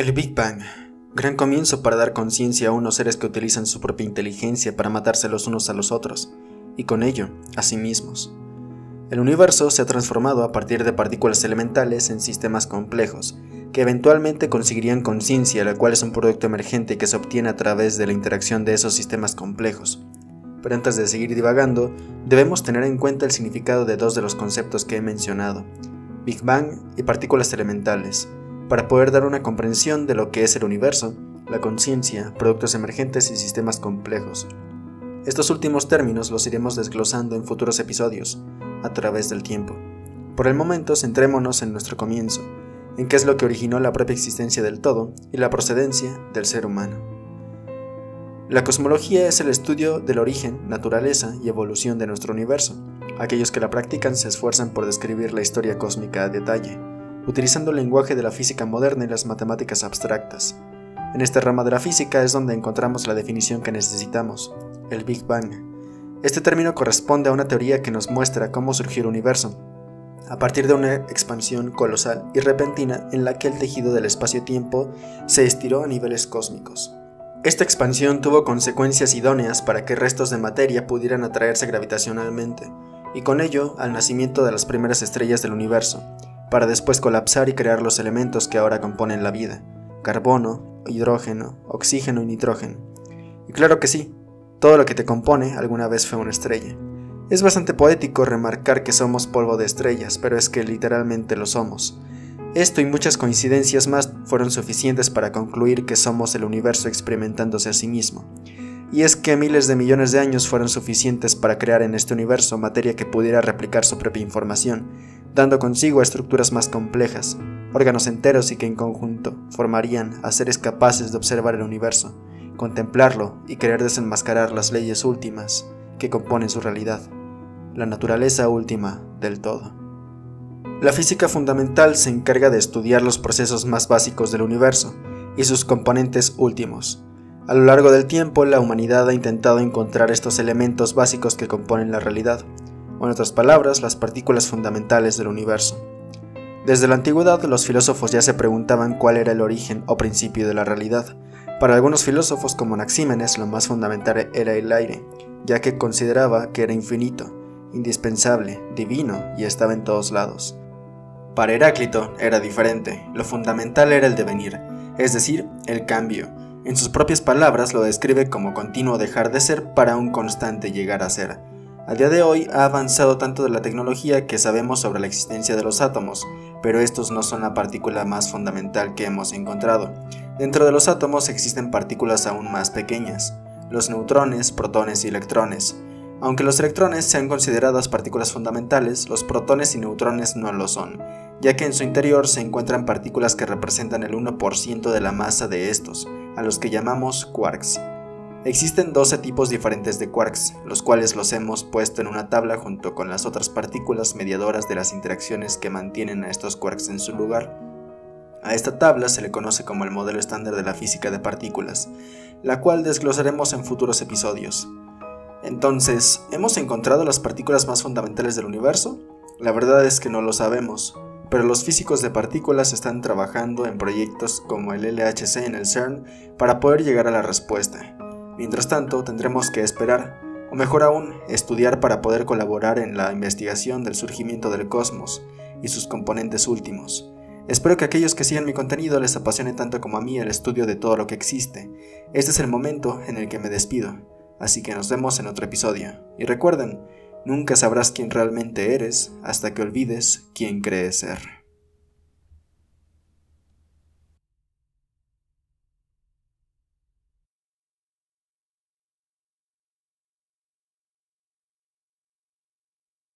El Big Bang. Gran comienzo para dar conciencia a unos seres que utilizan su propia inteligencia para matarse los unos a los otros, y con ello, a sí mismos. El universo se ha transformado a partir de partículas elementales en sistemas complejos, que eventualmente conseguirían conciencia, la cual es un producto emergente que se obtiene a través de la interacción de esos sistemas complejos. Pero antes de seguir divagando, debemos tener en cuenta el significado de dos de los conceptos que he mencionado, Big Bang y partículas elementales, para poder dar una comprensión de lo que es el universo, la conciencia, productos emergentes y sistemas complejos. Estos últimos términos los iremos desglosando en futuros episodios, a través del tiempo. Por el momento, centrémonos en nuestro comienzo, en qué es lo que originó la propia existencia del todo y la procedencia del ser humano. La cosmología es el estudio del origen, naturaleza y evolución de nuestro universo. Aquellos que la practican se esfuerzan por describir la historia cósmica a detalle, utilizando el lenguaje de la física moderna y las matemáticas abstractas. En esta rama de la física es donde encontramos la definición que necesitamos, el Big Bang. Este término corresponde a una teoría que nos muestra cómo surgió el universo, a partir de una expansión colosal y repentina en la que el tejido del espacio-tiempo se estiró a niveles cósmicos. Esta expansión tuvo consecuencias idóneas para que restos de materia pudieran atraerse gravitacionalmente, y con ello al nacimiento de las primeras estrellas del universo, para después colapsar y crear los elementos que ahora componen la vida, carbono, hidrógeno, oxígeno y nitrógeno. Y claro que sí, todo lo que te compone alguna vez fue una estrella. Es bastante poético remarcar que somos polvo de estrellas, pero es que literalmente lo somos. Esto y muchas coincidencias más fueron suficientes para concluir que somos el universo experimentándose a sí mismo. Y es que miles de millones de años fueron suficientes para crear en este universo materia que pudiera replicar su propia información, dando consigo estructuras más complejas, órganos enteros y que en conjunto formarían a seres capaces de observar el universo, contemplarlo y querer desenmascarar las leyes últimas que componen su realidad, la naturaleza última del todo. La física fundamental se encarga de estudiar los procesos más básicos del universo y sus componentes últimos. A lo largo del tiempo, la humanidad ha intentado encontrar estos elementos básicos que componen la realidad, o en otras palabras, las partículas fundamentales del universo. Desde la antigüedad los filósofos ya se preguntaban cuál era el origen o principio de la realidad. Para algunos filósofos como Anaxímenes lo más fundamental era el aire, ya que consideraba que era infinito, indispensable, divino y estaba en todos lados. Para Heráclito era diferente, lo fundamental era el devenir, es decir, el cambio. En sus propias palabras lo describe como continuo dejar de ser para un constante llegar a ser. A día de hoy ha avanzado tanto de la tecnología que sabemos sobre la existencia de los átomos, pero estos no son la partícula más fundamental que hemos encontrado. Dentro de los átomos existen partículas aún más pequeñas, los neutrones, protones y electrones. Aunque los electrones sean consideradas partículas fundamentales, los protones y neutrones no lo son, ya que en su interior se encuentran partículas que representan el 1% de la masa de estos, a los que llamamos quarks. Existen 12 tipos diferentes de quarks, los cuales los hemos puesto en una tabla junto con las otras partículas mediadoras de las interacciones que mantienen a estos quarks en su lugar. A esta tabla se le conoce como el modelo estándar de la física de partículas, la cual desglosaremos en futuros episodios. Entonces, ¿hemos encontrado las partículas más fundamentales del universo? La verdad es que no lo sabemos, pero los físicos de partículas están trabajando en proyectos como el LHC en el CERN para poder llegar a la respuesta. Mientras tanto, tendremos que esperar, o mejor aún, estudiar para poder colaborar en la investigación del surgimiento del cosmos y sus componentes últimos. Espero que aquellos que sigan mi contenido les apasione tanto como a mí el estudio de todo lo que existe. Este es el momento en el que me despido, así que nos vemos en otro episodio. Y recuerden, nunca sabrás quién realmente eres hasta que olvides quién crees ser.